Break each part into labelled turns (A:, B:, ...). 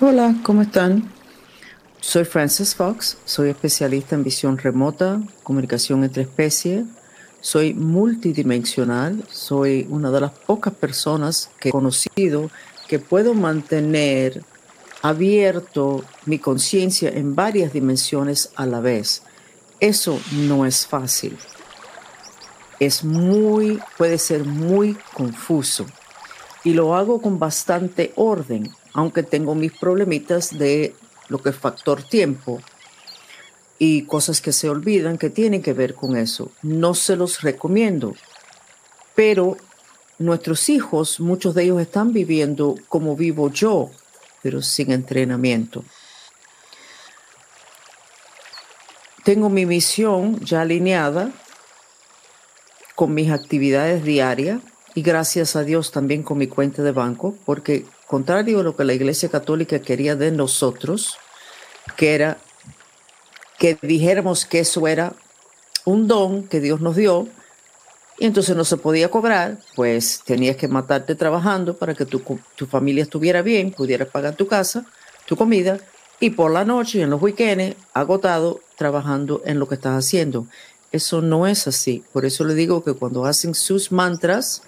A: Hola, ¿cómo están? Soy Frances Fox, soy especialista en visión remota, comunicación entre especies. Soy multidimensional, soy una de las pocas personas que he conocido que puedo mantener abierto mi conciencia en varias dimensiones a la vez. Eso no es fácil. Es muy, puede ser muy confuso. Y lo hago con bastante orden aunque tengo mis problemitas de lo que es factor tiempo y cosas que se olvidan que tienen que ver con eso. No se los recomiendo, pero nuestros hijos, muchos de ellos están viviendo como vivo yo, pero sin entrenamiento. Tengo mi misión ya alineada con mis actividades diarias y gracias a Dios también con mi cuenta de banco, porque contrario a lo que la Iglesia Católica quería de nosotros, que era que dijéramos que eso era un don que Dios nos dio, y entonces no se podía cobrar, pues tenías que matarte trabajando para que tu, tu familia estuviera bien, pudieras pagar tu casa, tu comida, y por la noche y en los weekends, agotado, trabajando en lo que estás haciendo. Eso no es así. Por eso le digo que cuando hacen sus mantras,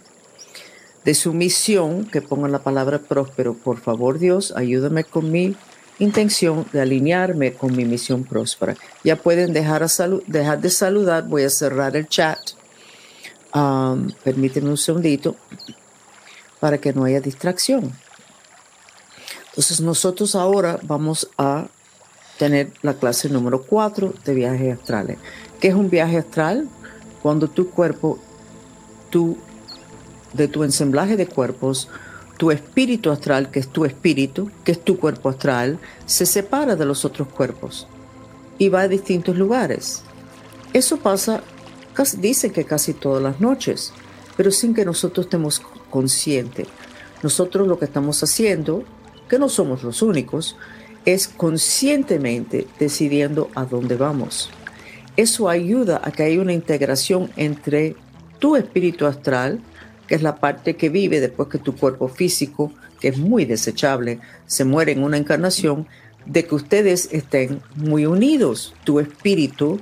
A: de su misión, que pongan la palabra próspero. Por favor, Dios, ayúdame con mi intención de alinearme con mi misión próspera. Ya pueden dejar, dejar de saludar. Voy a cerrar el chat. Um, permíteme un segundito para que no haya distracción. Entonces nosotros ahora vamos a tener la clase número 4 de viajes astrales. ¿Qué es un viaje astral? Cuando tu cuerpo, tu de tu ensamblaje de cuerpos, tu espíritu astral, que es tu espíritu, que es tu cuerpo astral, se separa de los otros cuerpos y va a distintos lugares. Eso pasa, dice que casi todas las noches, pero sin que nosotros estemos conscientes. Nosotros lo que estamos haciendo, que no somos los únicos, es conscientemente decidiendo a dónde vamos. Eso ayuda a que haya una integración entre tu espíritu astral, que es la parte que vive después que tu cuerpo físico, que es muy desechable, se muere en una encarnación, de que ustedes estén muy unidos, tu espíritu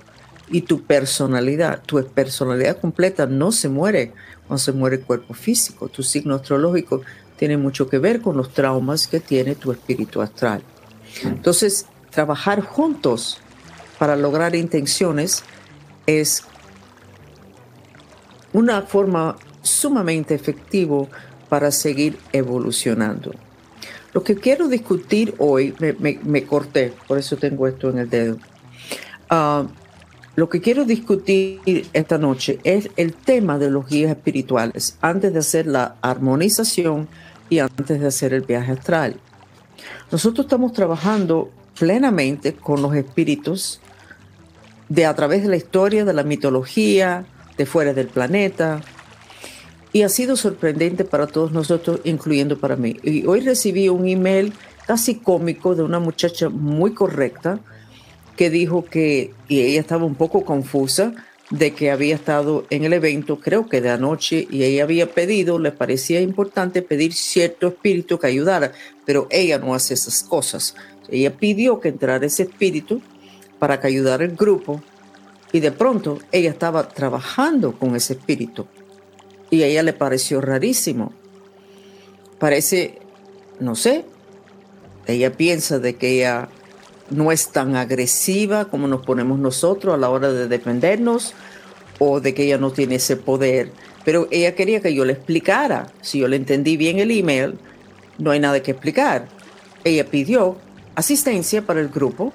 A: y tu personalidad. Tu personalidad completa no se muere cuando se muere el cuerpo físico. Tu signo astrológico tiene mucho que ver con los traumas que tiene tu espíritu astral. Entonces, trabajar juntos para lograr intenciones es una forma sumamente efectivo para seguir evolucionando. Lo que quiero discutir hoy, me, corté, por eso tengo esto en el dedo. Ah, lo que quiero discutir esta noche es el tema de los guías espirituales antes de hacer la armonización y antes de hacer el viaje astral. Nosotros estamos trabajando plenamente con los espíritus de a través de la historia, de la mitología, de fuera del planeta, y ha sido sorprendente para todos nosotros, incluyendo para mí. Y hoy recibí un email casi cómico de una muchacha muy correcta que dijo que, y ella estaba un poco confusa, de que había estado en el evento, creo que de anoche, y ella había pedido, le parecía importante pedir cierto espíritu que ayudara, pero ella no hace esas cosas. Ella pidió que entrara ese espíritu para que ayudara el grupo, y de pronto ella estaba trabajando con ese espíritu y a ella le pareció rarísimo. Parece, no sé, ella piensa de que ella no es tan agresiva como nos ponemos nosotros a la hora de defendernos o de que ella no tiene ese poder. Pero ella quería que yo le explicara. Si yo le entendí bien el email, no hay nada que explicar. Ella pidió asistencia para el grupo,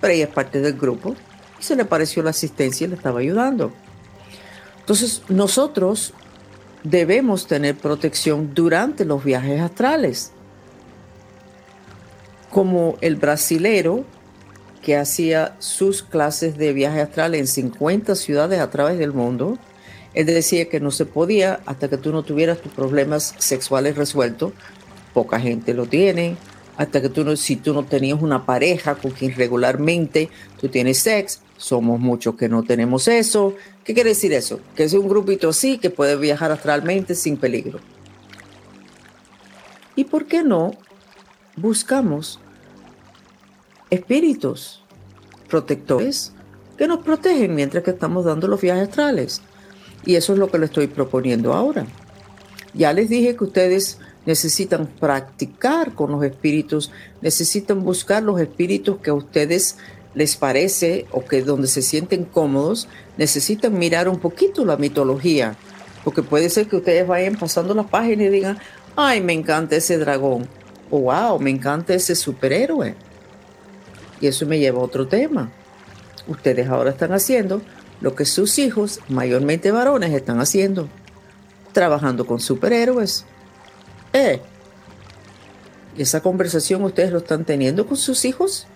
A: pero ella es parte del grupo y se le pareció la asistencia y le estaba ayudando. Entonces nosotros debemos tener protección durante los viajes astrales. Como el brasilero que hacía sus clases de viaje astral en 50 ciudades a través del mundo, él decía que no se podía hasta que tú no tuvieras tus problemas sexuales resueltos. Poca gente lo tiene. Hasta que tú no, si tú no tenías una pareja con quien regularmente tú tienes sexo, somos muchos que no tenemos eso. ¿Qué quiere decir eso? Que es un grupito así que puede viajar astralmente sin peligro. ¿Y por qué no buscamos espíritus protectores que nos protegen mientras que estamos dando los viajes astrales. Y eso es lo que le estoy proponiendo ahora. Ya les dije que ustedes necesitan practicar con los espíritus, necesitan buscar los espíritus que a ustedes les parece o que donde se sienten cómodos, necesitan mirar un poquito la mitología, porque puede ser que ustedes vayan pasando la página y digan, ay, me encanta ese dragón, o wow, me encanta ese superhéroe. Y eso me lleva a otro tema. Ustedes ahora están haciendo lo que sus hijos, mayormente varones, están haciendo, trabajando con superhéroes. Eh, ¿esa conversación ustedes lo están teniendo con sus hijos?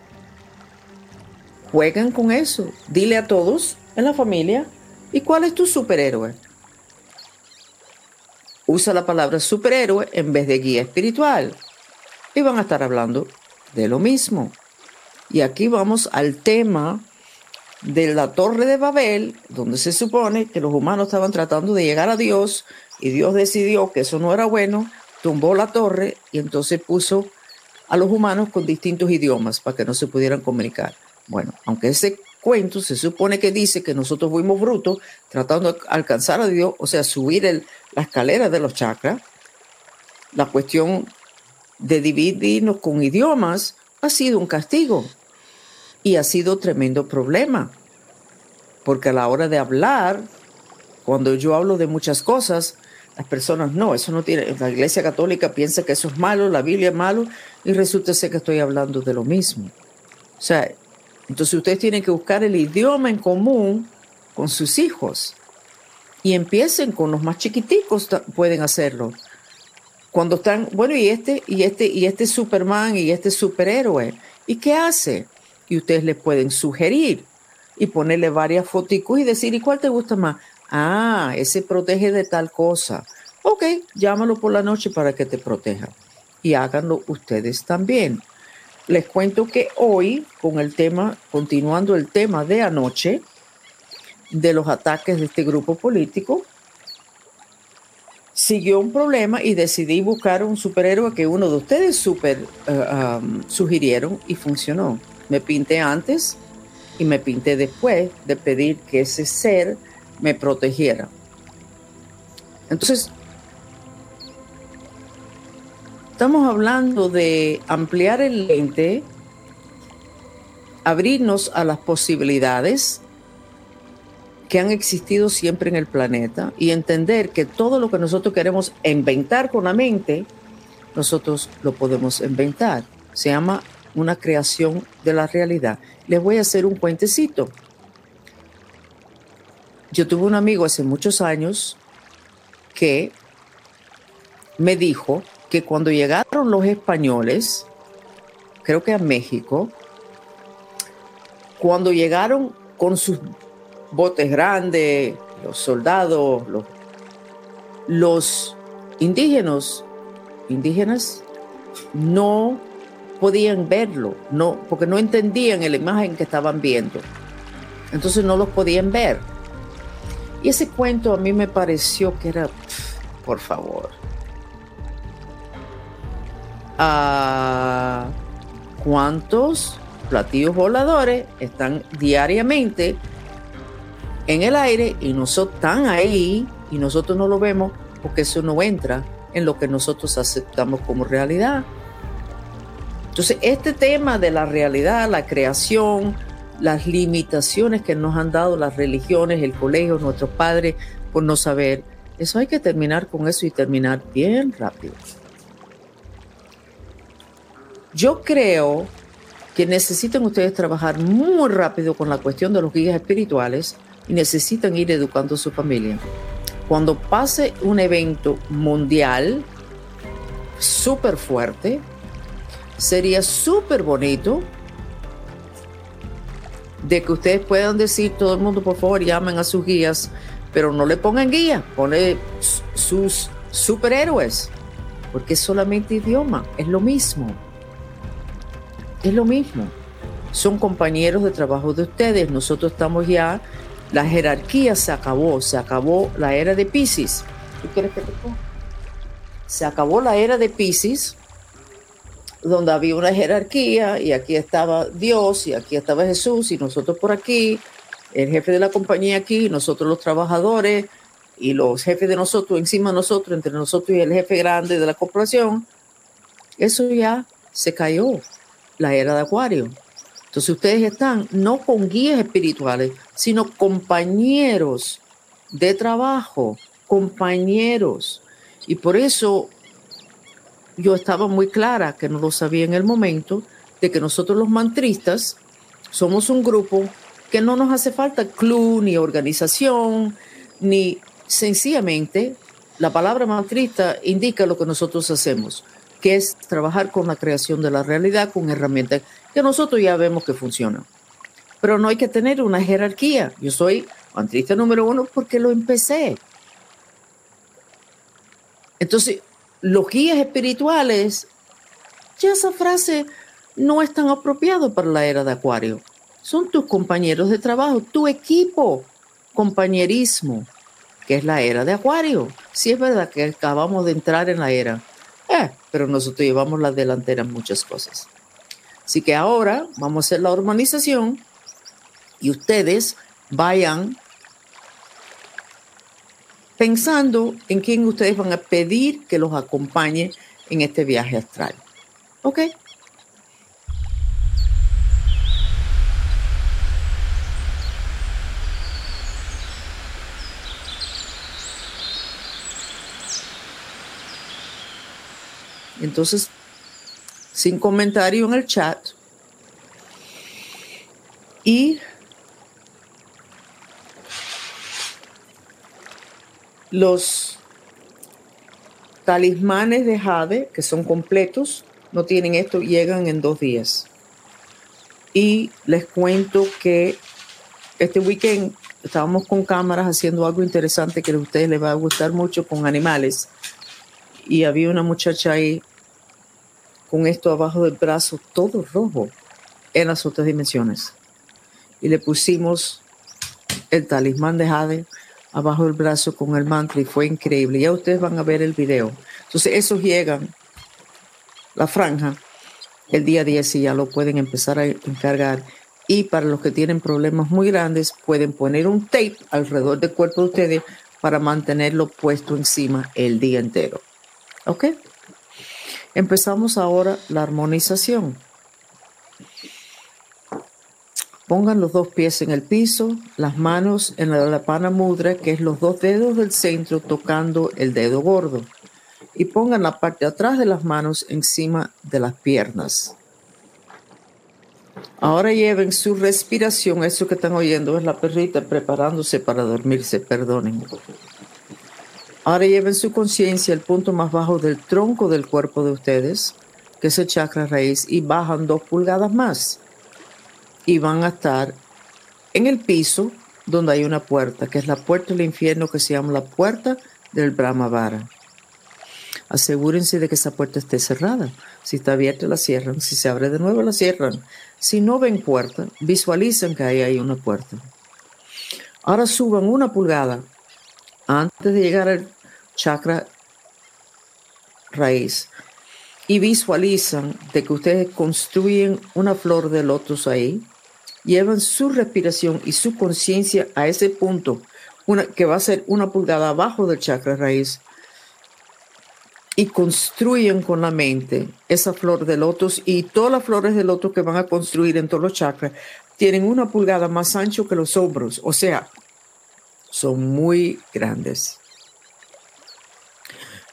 A: Juegan con eso. Dile a todos en la familia, ¿y cuál es tu superhéroe? Usa la palabra superhéroe en vez de guía espiritual. Y van a estar hablando de lo mismo. Y aquí vamos al tema de la torre de Babel, donde se supone que los humanos estaban tratando de llegar a Dios y Dios decidió que eso no era bueno, tumbó la torre y entonces puso a los humanos con distintos idiomas para que no se pudieran comunicar. Bueno, aunque ese cuento se supone que dice que nosotros fuimos brutos tratando de alcanzar a Dios, o sea, subir la escalera de los chakras, la cuestión de dividirnos con idiomas ha sido un castigo y ha sido tremendo problema, porque a la hora de hablar, cuando yo hablo de muchas cosas, las personas no, eso no tiene, la iglesia católica piensa que eso es malo, la Biblia es malo, y resulta ser que estoy hablando de lo mismo. O sea, entonces ustedes tienen que buscar el idioma en común con sus hijos y empiecen con los más chiquiticos, pueden hacerlo. Cuando están, bueno, y este, y este, y este Superman y este superhéroe, ¿y qué hace? y ustedes le pueden sugerir y ponerle varias fotos y decir, ¿y cuál te gusta más? Ah, ese protege de tal cosa. Ok, llámalo por la noche para que te proteja. Y háganlo ustedes también. Les cuento que hoy, con el tema, continuando el tema de anoche, de los ataques de este grupo político, siguió un problema y decidí buscar un superhéroe que uno de ustedes super eh, sugirieron y funcionó. Me pinté antes y me pinté después de pedir que ese ser me protegiera. Entonces, estamos hablando de ampliar el lente, abrirnos a las posibilidades que han existido siempre en el planeta y entender que todo lo que nosotros queremos inventar con la mente, nosotros lo podemos inventar. Se llama una creación de la realidad. Les voy a hacer un cuentecito. Yo tuve un amigo hace muchos años que me dijo que cuando llegaron los españoles, creo que a México, cuando llegaron con sus botes grandes, los soldados, los, indígenas, indígenas no podían verlo, no, porque no entendían la imagen que estaban viendo. Entonces no los podían ver. Y ese cuento a mí me pareció que era, por favor. Ah, ¿Cuántos platillos voladores están diariamente en el aire y nosotros están ahí y nosotros no lo vemos porque eso no entra en lo que nosotros aceptamos como realidad? Entonces, este tema de la realidad, la creación, las limitaciones que nos han dado las religiones, el colegio, nuestros padres, por no saber, eso hay que terminar con eso y terminar bien rápido. Yo creo que necesitan ustedes trabajar muy rápido con la cuestión de los guías espirituales y necesitan ir educando a su familia. Cuando pase un evento mundial súper fuerte, sería súper bonito de que ustedes puedan decir, todo el mundo por favor llamen a sus guías, pero no le pongan guía, pone sus superhéroes, porque es solamente idioma, es lo mismo. Es lo mismo. Son compañeros de trabajo de ustedes. Nosotros estamos ya, la jerarquía se acabó, se acabó la era de Pisces. ¿Tú quieres que te ponga? Se acabó la era de Pisces donde había una jerarquía y aquí estaba Dios y aquí estaba Jesús y nosotros por aquí, el jefe de la compañía aquí, nosotros los trabajadores y los jefes de nosotros encima de nosotros, entre nosotros y el jefe grande de la corporación, eso ya se cayó, la era de Acuario. Entonces ustedes están no con guías espirituales, sino compañeros de trabajo, compañeros. Y por eso yo estaba muy clara, que no lo sabía en el momento, de que nosotros los mantristas somos un grupo que no nos hace falta club, ni organización, ni sencillamente la palabra mantrista indica lo que nosotros hacemos, que es trabajar con la creación de la realidad con herramientas que nosotros ya vemos que funcionan. Pero no hay que tener una jerarquía. Yo soy mantrista número uno porque lo empecé. Entonces, los guías espirituales, ya esa frase no es tan apropiado para la era de Acuario. Son tus compañeros de trabajo, tu equipo, compañerismo, que es la era de Acuario. Sí es verdad que acabamos de entrar en la era, eh, pero nosotros llevamos la delantera en muchas cosas. Así que ahora vamos a hacer la hormonización y ustedes vayan pensando en quién ustedes van a pedir que los acompañe en este viaje astral. ¿Ok? Entonces, sin comentario en el chat. Y Los talismanes de Jade, que son completos, no tienen esto, llegan en dos días. Y les cuento que este weekend estábamos con cámaras haciendo algo interesante que a ustedes les va a gustar mucho con animales. Y había una muchacha ahí con esto abajo del brazo, todo rojo, en las otras dimensiones. Y le pusimos el talismán de Jade abajo del brazo con el mantra y fue increíble. Ya ustedes van a ver el video. Entonces, esos llegan, la franja, el día 10 y ya lo pueden empezar a encargar. Y para los que tienen problemas muy grandes, pueden poner un tape alrededor del cuerpo de ustedes para mantenerlo puesto encima el día entero. ¿Ok? Empezamos ahora la armonización. Pongan los dos pies en el piso, las manos en la pana mudra, que es los dos dedos del centro tocando el dedo gordo. Y pongan la parte de atrás de las manos encima de las piernas. Ahora lleven su respiración, eso que están oyendo es la perrita preparándose para dormirse, perdonen. Ahora lleven su conciencia al punto más bajo del tronco del cuerpo de ustedes, que es el chakra raíz, y bajan dos pulgadas más y van a estar en el piso donde hay una puerta, que es la puerta del infierno que se llama la puerta del Brahmavara. Asegúrense de que esa puerta esté cerrada. Si está abierta, la cierran. Si se abre de nuevo, la cierran. Si no ven puerta, visualicen que ahí hay una puerta. Ahora suban una pulgada antes de llegar al chakra raíz y visualizan de que ustedes construyen una flor de lotus ahí llevan su respiración y su conciencia a ese punto, una, que va a ser una pulgada abajo del chakra raíz, y construyen con la mente esa flor de lotos y todas las flores de lotos que van a construir en todos los chakras tienen una pulgada más ancho que los hombros, o sea, son muy grandes.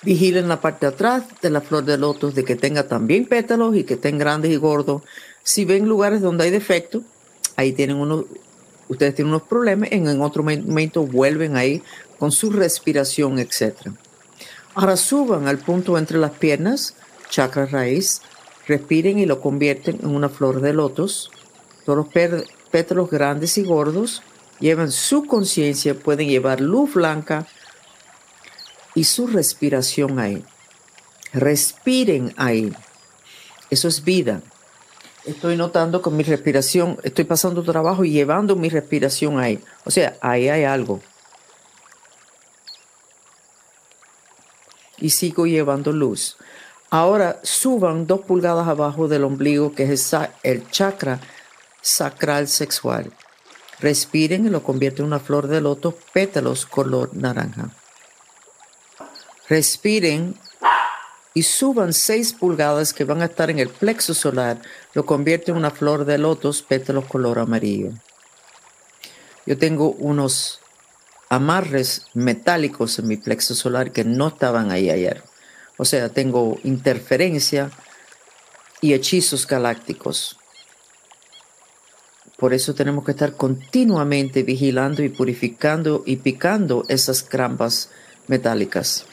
A: Vigilen la parte de atrás de la flor de lotos de que tenga también pétalos y que estén grandes y gordos. Si ven lugares donde hay defecto, ahí tienen uno, ustedes tienen unos problemas, en, otro momento vuelven ahí con su respiración, etc. Ahora suban al punto entre las piernas, chakra raíz, respiren y lo convierten en una flor de lotos. Todos los pétalos grandes y gordos llevan su conciencia, pueden llevar luz blanca y su respiración ahí. Respiren ahí. Eso es vida. Estoy notando con mi respiración, estoy pasando trabajo y llevando mi respiración ahí. O sea, ahí hay algo. Y sigo llevando luz. Ahora suban dos pulgadas abajo del ombligo, que es el chakra sacral sexual. Respiren y lo convierten en una flor de loto, pétalos color naranja. Respiren y suban seis pulgadas que van a estar en el plexo solar, lo convierten en una flor de lotos, pétalos color amarillo. Yo tengo unos amarres metálicos en mi plexo solar que no estaban ahí ayer. O sea, tengo interferencia y hechizos galácticos. Por eso tenemos que estar continuamente vigilando y purificando y picando esas trampas metálicas.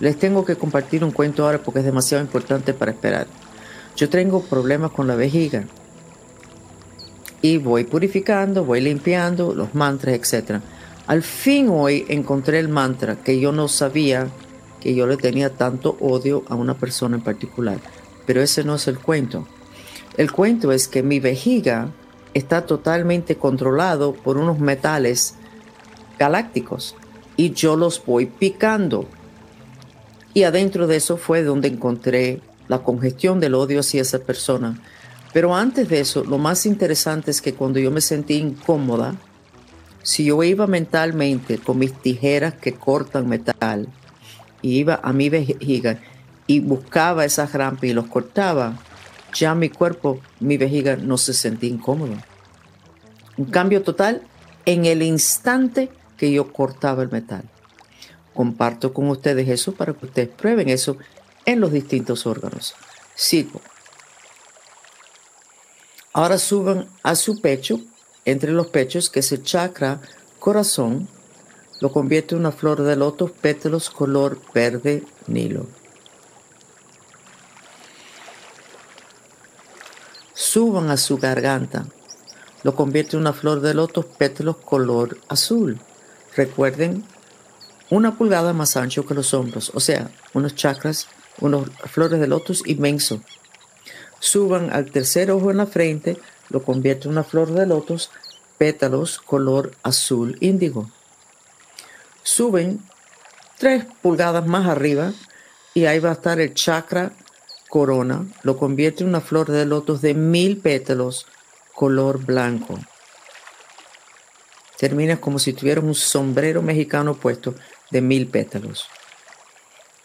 A: Les tengo que compartir un cuento ahora porque es demasiado importante para esperar. Yo tengo problemas con la vejiga y voy purificando, voy limpiando los mantras, etc. Al fin hoy encontré el mantra que yo no sabía que yo le tenía tanto odio a una persona en particular. Pero ese no es el cuento. El cuento es que mi vejiga está totalmente controlado por unos metales galácticos y yo los voy picando. Y adentro de eso fue donde encontré la congestión del odio hacia esa persona. Pero antes de eso, lo más interesante es que cuando yo me sentí incómoda, si yo iba mentalmente con mis tijeras que cortan metal y iba a mi vejiga y buscaba esas rampas y los cortaba, ya mi cuerpo, mi vejiga no se sentía incómodo. Un cambio total en el instante que yo cortaba el metal. Comparto con ustedes eso para que ustedes prueben eso en los distintos órganos. Sigo. Ahora suban a su pecho entre los pechos, que es el chakra corazón, lo convierte en una flor de loto, pétalos color verde nilo. Suban a su garganta, lo convierte en una flor de loto, pétalos color azul. Recuerden, una pulgada más ancho que los hombros, o sea, unos chakras, unos flores de lotos inmenso. Suban al tercer ojo en la frente, lo convierte en una flor de lotos, pétalos color azul índigo. Suben tres pulgadas más arriba y ahí va a estar el chakra corona, lo convierte en una flor de lotos de mil pétalos color blanco. Termina como si tuviera un sombrero mexicano puesto de mil pétalos.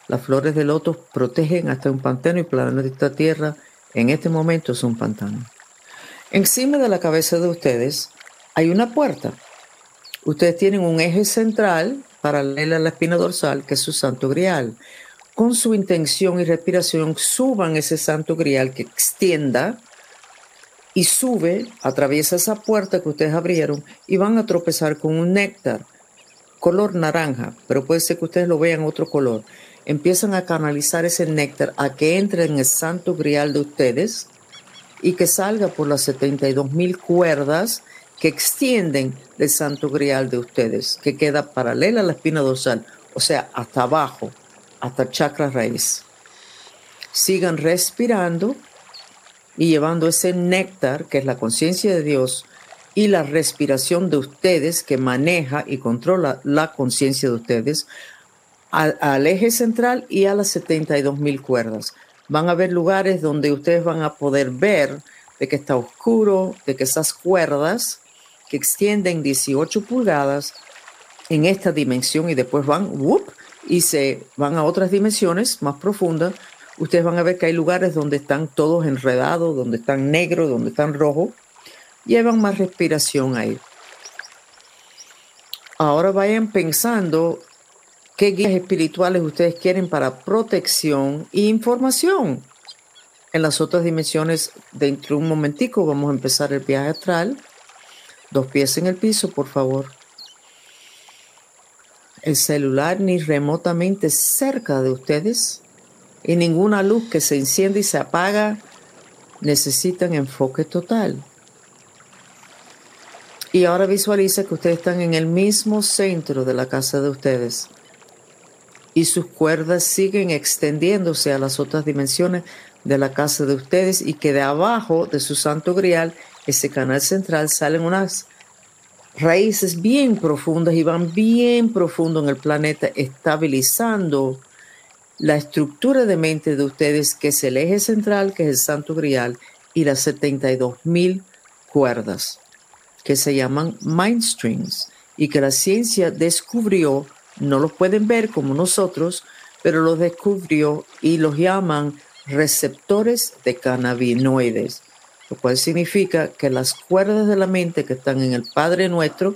A: Las flores de lotos protegen hasta un pantano y planeta Tierra en este momento es un pantano. Encima de la cabeza de ustedes hay una puerta. Ustedes tienen un eje central paralelo a la espina dorsal, que es su santo grial. Con su intención y respiración, suban ese santo grial que extienda y sube, atraviesa esa puerta que ustedes abrieron y van a tropezar con un néctar color naranja, pero puede ser que ustedes lo vean otro color. Empiezan a canalizar ese néctar a que entre en el santo grial de ustedes y que salga por las 72 mil cuerdas que extienden el santo grial de ustedes, que queda paralela a la espina dorsal, o sea, hasta abajo, hasta el chakra raíz. Sigan respirando y llevando ese néctar, que es la conciencia de Dios, y la respiración de ustedes, que maneja y controla la conciencia de ustedes, al, eje central y a las 72 mil cuerdas. Van a haber lugares donde ustedes van a poder ver de que está oscuro, de que esas cuerdas que extienden 18 pulgadas en esta dimensión y después van y se van a otras dimensiones más profundas, ustedes van a ver que hay lugares donde están todos enredados, donde están negros, donde están rojos. Llevan más respiración ahí. Ahora vayan pensando qué guías espirituales ustedes quieren para protección e información. En las otras dimensiones, dentro de un momentico, vamos a empezar el viaje astral. Dos pies en el piso, por favor. El celular ni remotamente cerca de ustedes y ninguna luz que se enciende y se apaga necesitan enfoque total. Y ahora visualiza que ustedes están en el mismo centro de la casa de ustedes. Y sus cuerdas siguen extendiéndose a las otras dimensiones de la casa de ustedes y que de abajo de su santo grial, ese canal central, salen unas raíces bien profundas y van bien profundo en el planeta, estabilizando la estructura de mente de ustedes, que es el eje central, que es el Santo Grial, y las 72 mil cuerdas, que se llaman mind strings, y que la ciencia descubrió, no los pueden ver como nosotros, pero los descubrió y los llaman receptores de cannabinoides, lo cual significa que las cuerdas de la mente que están en el Padre Nuestro,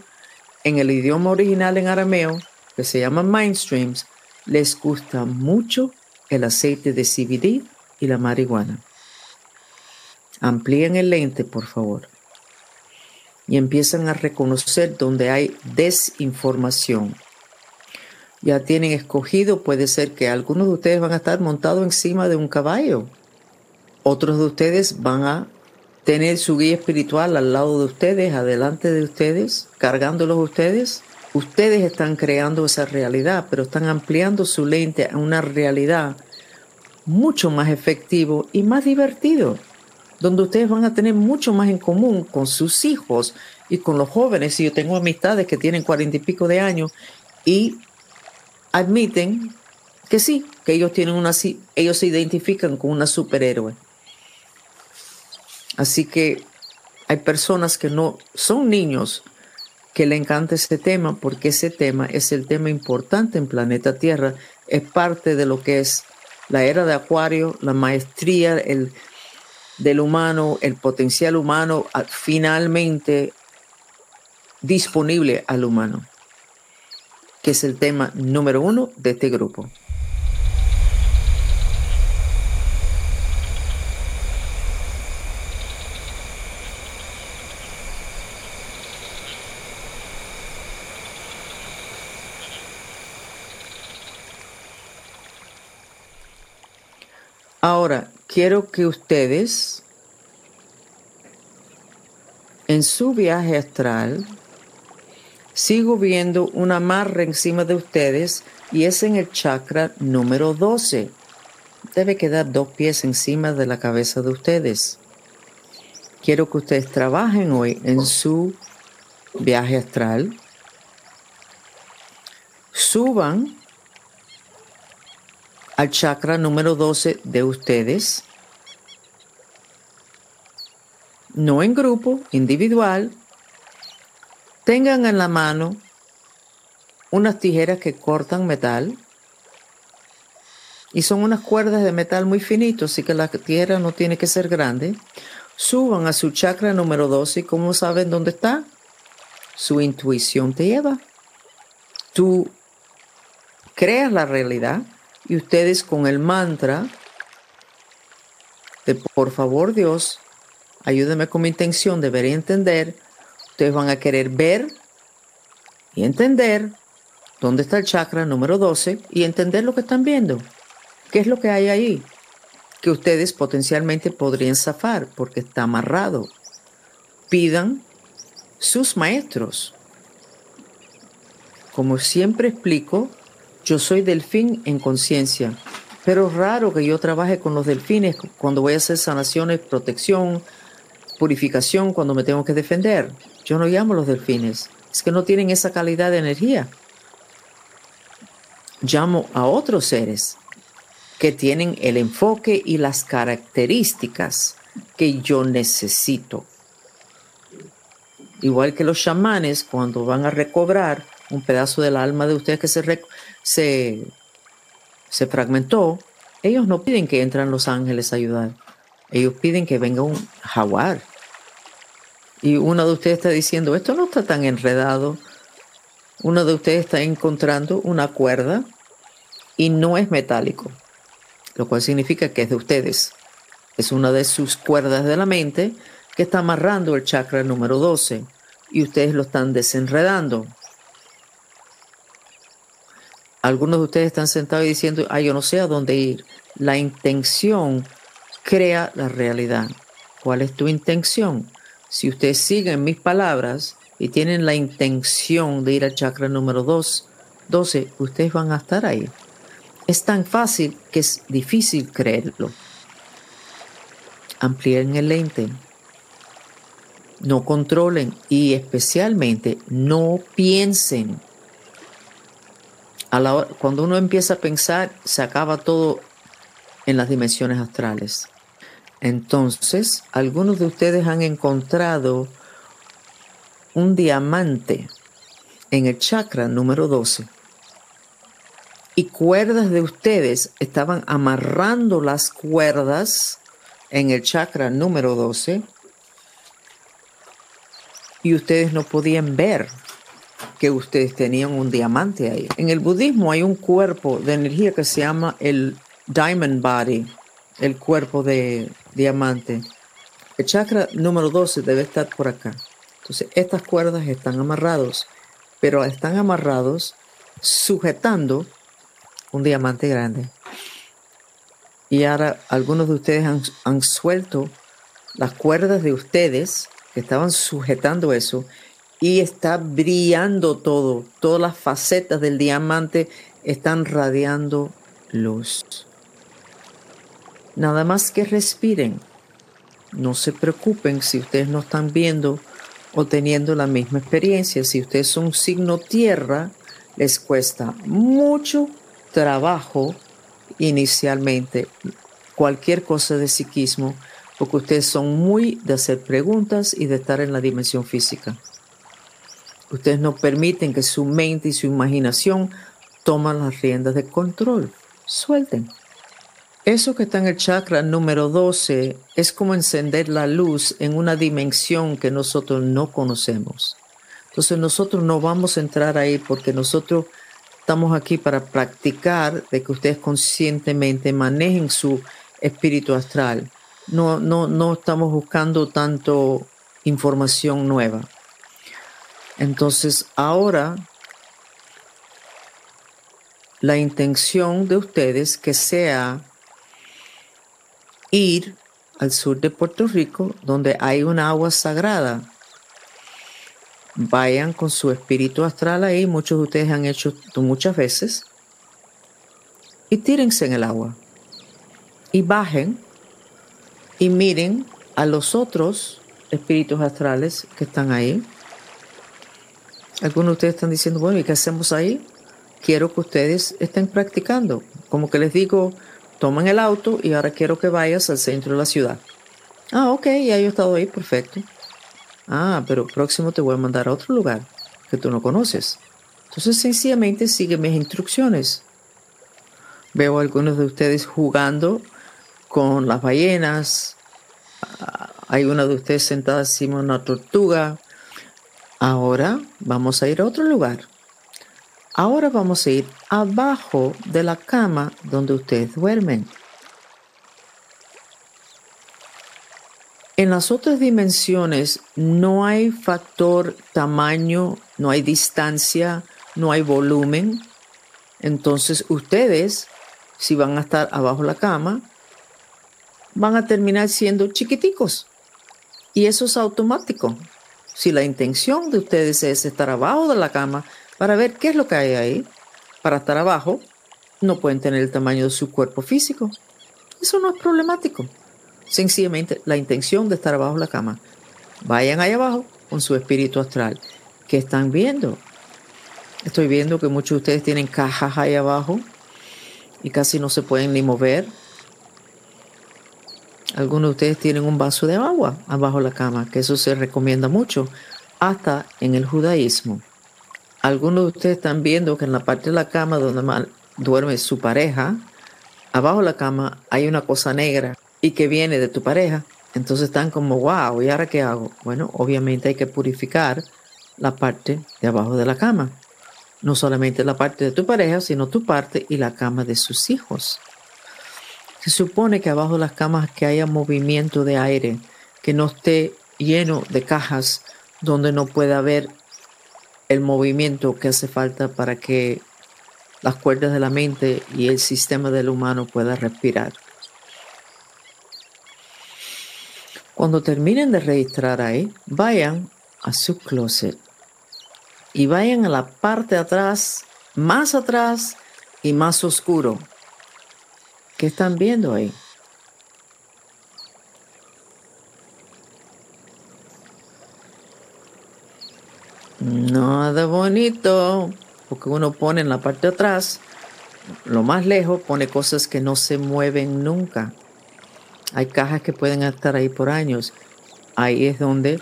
A: en el idioma original en arameo, que se llaman mind streams, les gusta mucho el aceite de CBD y la marihuana. Amplíen el lente, por favor. Y empiezan a reconocer donde hay desinformación. Ya tienen escogido, puede ser que algunos de ustedes van a estar montados encima de un caballo. Otros de ustedes van a tener su guía espiritual al lado de ustedes, adelante de ustedes, cargándolos ustedes. Ustedes están creando esa realidad, pero están ampliando su lente a una realidad mucho más efectivo y más divertido, donde ustedes van a tener mucho más en común con sus hijos y con los jóvenes. Si yo tengo amistades que tienen cuarenta y pico de años y admiten que sí, que ellos tienen una, ellos se identifican con una superhéroe. Así que hay personas que no son niños, que le encanta ese tema porque ese tema es el tema importante en planeta Tierra, es parte de lo que es la era de Acuario, la maestría el, del humano, el potencial humano finalmente disponible al humano, que es el tema número uno de este grupo. Ahora, quiero que ustedes en su viaje astral sigo viendo una amarre encima de ustedes y es en el chakra número 12. Debe quedar dos pies encima de la cabeza de ustedes. Quiero que ustedes trabajen hoy en su viaje astral. Suban al chakra número 12 de ustedes. No en grupo, individual. Tengan en la mano unas tijeras que cortan metal. Y son unas cuerdas de metal muy finitos, así que la tijera no tiene que ser grande. Suban a su chakra número 12 y ¿cómo saben dónde está? Su intuición te lleva. Tú creas la realidad y ustedes con el mantra de por favor Dios, ayúdame con mi intención de ver y entender, ustedes van a querer ver y entender dónde está el chakra número 12 y entender lo que están viendo. ¿Qué es lo que hay ahí? Que ustedes potencialmente podrían zafar porque está amarrado. Pidan sus maestros. Como siempre explico, yo soy delfín en conciencia, pero es raro que yo trabaje con los delfines cuando voy a hacer sanaciones, protección, purificación, cuando me tengo que defender. Yo no llamo a los delfines, es que no tienen esa calidad de energía. Llamo a otros seres que tienen el enfoque y las características que yo necesito. Igual que los chamanes, cuando van a recobrar un pedazo del alma de ustedes que se, se, se fragmentó, ellos no piden que entren los ángeles a ayudar. Ellos piden que venga un jaguar. Y uno de ustedes está diciendo, esto no está tan enredado. Uno de ustedes está encontrando una cuerda y no es metálico, lo cual significa que es de ustedes. Es una de sus cuerdas de la mente que está amarrando el chakra número 12 y ustedes lo están desenredando. Algunos de ustedes están sentados diciendo, ah, yo no sé a dónde ir. La intención crea la realidad. ¿Cuál es tu intención? Si ustedes siguen mis palabras y tienen la intención de ir al chakra número 2, 12, ustedes van a estar ahí. Es tan fácil que es difícil creerlo. Amplíen el lente. no controlen y especialmente no piensen. Cuando uno empieza a pensar, se acaba todo en las dimensiones astrales. Entonces, algunos de ustedes han encontrado un diamante en el chakra número 12 y cuerdas de ustedes estaban amarrando las cuerdas en el chakra número 12 y ustedes no podían ver que ustedes tenían un diamante ahí. En el budismo hay un cuerpo de energía que se llama el diamond body, el cuerpo de diamante. El chakra número 12 debe estar por acá. Entonces, estas cuerdas están amarrados, pero están amarrados sujetando un diamante grande. Y ahora algunos de ustedes han, han suelto las cuerdas de ustedes que estaban sujetando eso y está brillando todo. Todas las facetas del diamante están radiando luz. Nada más que respiren. No se preocupen si ustedes no están viendo o teniendo la misma experiencia. Si ustedes son signo tierra, les cuesta mucho trabajo inicialmente cualquier cosa de psiquismo porque ustedes son muy de hacer preguntas y de estar en la dimensión física. Ustedes no permiten que su mente y su imaginación tomen las riendas de control. Suelten. Eso que está en el chakra número 12 es como encender la luz en una dimensión que nosotros no conocemos. Entonces nosotros no vamos a entrar ahí porque nosotros estamos aquí para practicar de que ustedes conscientemente manejen su espíritu astral no, no, no estamos buscando tanto información nueva. Entonces, ahora la intención de ustedes que sea ir al sur de Puerto Rico, donde hay una agua sagrada. Vayan con su espíritu astral ahí, muchos de ustedes han hecho esto muchas veces, y tírense en el agua. Y bajen y miren a los otros espíritus astrales que están ahí. Algunos de ustedes están diciendo, bueno, ¿y qué hacemos ahí? Quiero que ustedes estén practicando. Como que les digo, toman el auto y ahora quiero que vayas al centro de la ciudad. Ah, ok, ya yo he estado ahí, perfecto. Ah, pero próximo te voy a mandar a otro lugar que tú no conoces. Entonces sencillamente sigue mis instrucciones. Veo a algunos de ustedes jugando con las ballenas. Hay una de ustedes sentada encima de una tortuga. Ahora vamos a ir a otro lugar. Ahora vamos a ir abajo de la cama donde ustedes duermen. En las otras dimensiones no hay factor tamaño, no hay distancia, no hay volumen. Entonces ustedes, si van a estar abajo la cama, van a terminar siendo chiquiticos. Y eso es automático. Si la intención de ustedes es estar abajo de la cama para ver qué es lo que hay ahí, para estar abajo, no pueden tener el tamaño de su cuerpo físico. Eso no es problemático. Sencillamente la intención de estar abajo de la cama. Vayan ahí abajo con su espíritu astral. ¿Qué están viendo? Estoy viendo que muchos de ustedes tienen cajas ahí abajo y casi no se pueden ni mover algunos de ustedes tienen un vaso de agua abajo de la cama, que eso se recomienda mucho, hasta en el judaísmo. Algunos de ustedes están viendo que en la parte de la cama donde duerme su pareja, abajo de la cama hay una cosa negra y que viene de tu pareja. Entonces están como, wow, ¿y ahora qué hago? Bueno, obviamente hay que purificar la parte de abajo de la cama. No solamente la parte de tu pareja, sino tu parte y la cama de sus hijos. Se supone que abajo de las camas que haya movimiento de aire, que no esté lleno de cajas donde no pueda haber el movimiento que hace falta para que las cuerdas de la mente y el sistema del humano pueda respirar. Cuando terminen de registrar ahí, vayan a su closet y vayan a la parte atrás, más atrás y más oscuro ¿Qué están viendo ahí? Nada bonito, porque uno pone en la parte de atrás, lo más lejos, pone cosas que no se mueven nunca. Hay cajas que pueden estar ahí por años. Ahí es donde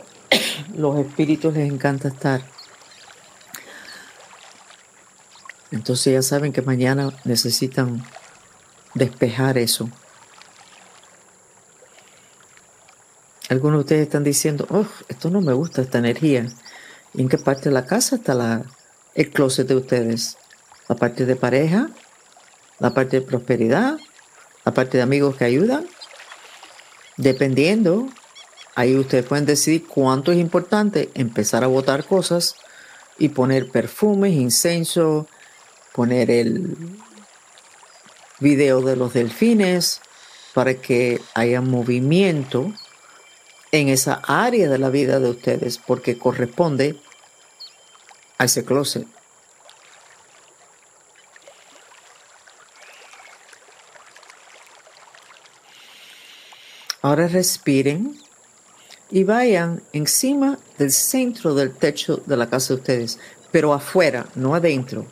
A: los espíritus les encanta estar. Entonces ya saben que mañana necesitan despejar eso. Algunos de ustedes están diciendo, oh, esto no me gusta, esta energía. ¿Y en qué parte de la casa está la, el closet de ustedes? ¿La parte de pareja? ¿La parte de prosperidad? ¿La parte de amigos que ayudan? Dependiendo, ahí ustedes pueden decidir cuánto es importante empezar a botar cosas y poner perfumes, incenso, poner el video de los delfines para que haya movimiento en esa área de la vida de ustedes porque corresponde a ese closet. Ahora respiren y vayan encima del centro del techo de la casa de ustedes, pero afuera, no adentro.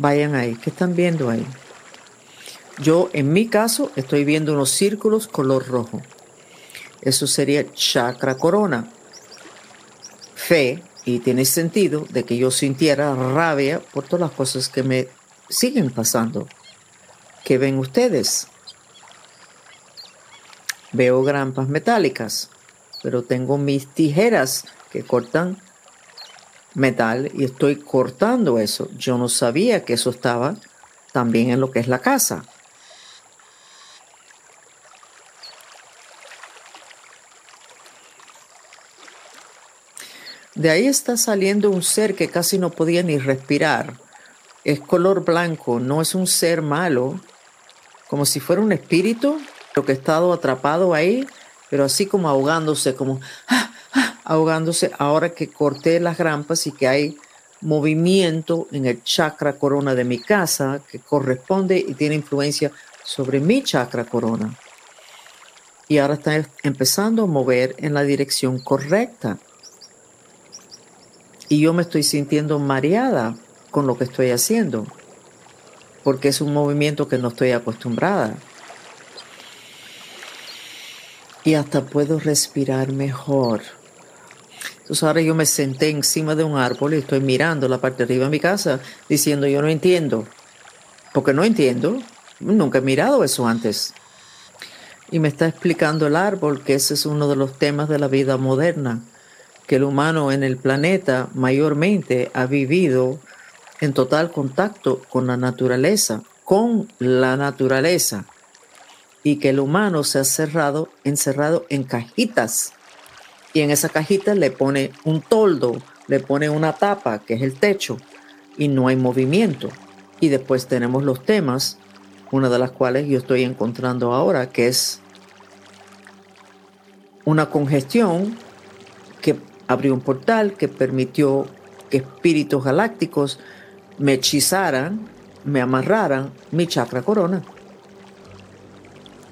A: Vayan ahí, ¿qué están viendo ahí? Yo, en mi caso, estoy viendo unos círculos color rojo. Eso sería chakra corona. Fe, y tiene sentido de que yo sintiera rabia por todas las cosas que me siguen pasando. ¿Qué ven ustedes? Veo grampas metálicas, pero tengo mis tijeras que cortan metal y estoy cortando eso. Yo no sabía que eso estaba también en lo que es la casa. De ahí está saliendo un ser que casi no podía ni respirar. Es color blanco, no es un ser malo, como si fuera un espíritu, lo que ha estado atrapado ahí, pero así como ahogándose, como ah, ahogándose ahora que corté las rampas y que hay movimiento en el chakra corona de mi casa que corresponde y tiene influencia sobre mi chakra corona. Y ahora está empezando a mover en la dirección correcta y yo me estoy sintiendo mareada con lo que estoy haciendo, porque es un movimiento que no estoy acostumbrada. Y hasta puedo respirar mejor. Entonces ahora yo me senté encima de un árbol y estoy mirando la parte de arriba de mi casa diciendo yo no entiendo, porque no entiendo, nunca he mirado eso antes. Y me está explicando el árbol que ese es uno de los temas de la vida moderna que el humano en el planeta mayormente ha vivido en total contacto con la naturaleza, con la naturaleza, y que el humano se ha cerrado, encerrado en cajitas, y en esa cajita le pone un toldo, le pone una tapa, que es el techo, y no hay movimiento. Y después tenemos los temas, una de las cuales yo estoy encontrando ahora, que es una congestión que abrió un portal que permitió que espíritus galácticos me hechizaran, me amarraran mi chakra corona.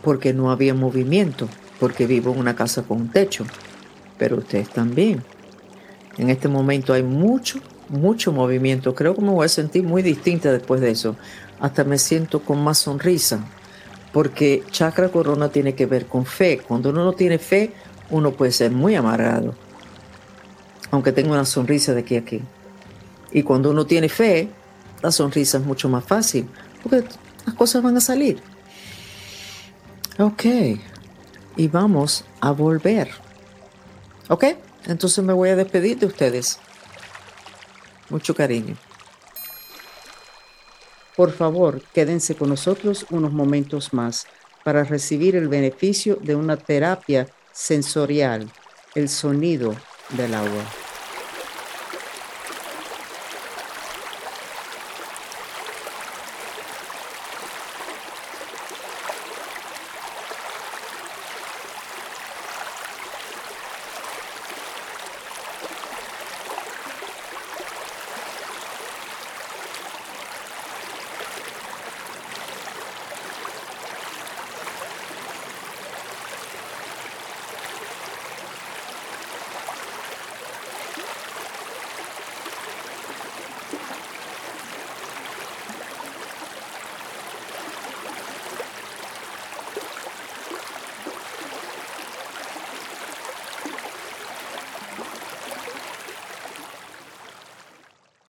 A: Porque no había movimiento, porque vivo en una casa con un techo. Pero ustedes también. En este momento hay mucho, mucho movimiento. Creo que me voy a sentir muy distinta después de eso. Hasta me siento con más sonrisa. Porque chakra corona tiene que ver con fe. Cuando uno no tiene fe, uno puede ser muy amargado aunque tenga una sonrisa de aquí a aquí. Y cuando uno tiene fe, la sonrisa es mucho más fácil, porque las cosas van a salir. Ok, y vamos a volver. Ok, entonces me voy a despedir de ustedes. Mucho cariño. Por favor, quédense con nosotros unos momentos más para recibir el beneficio de una terapia sensorial, el sonido del agua.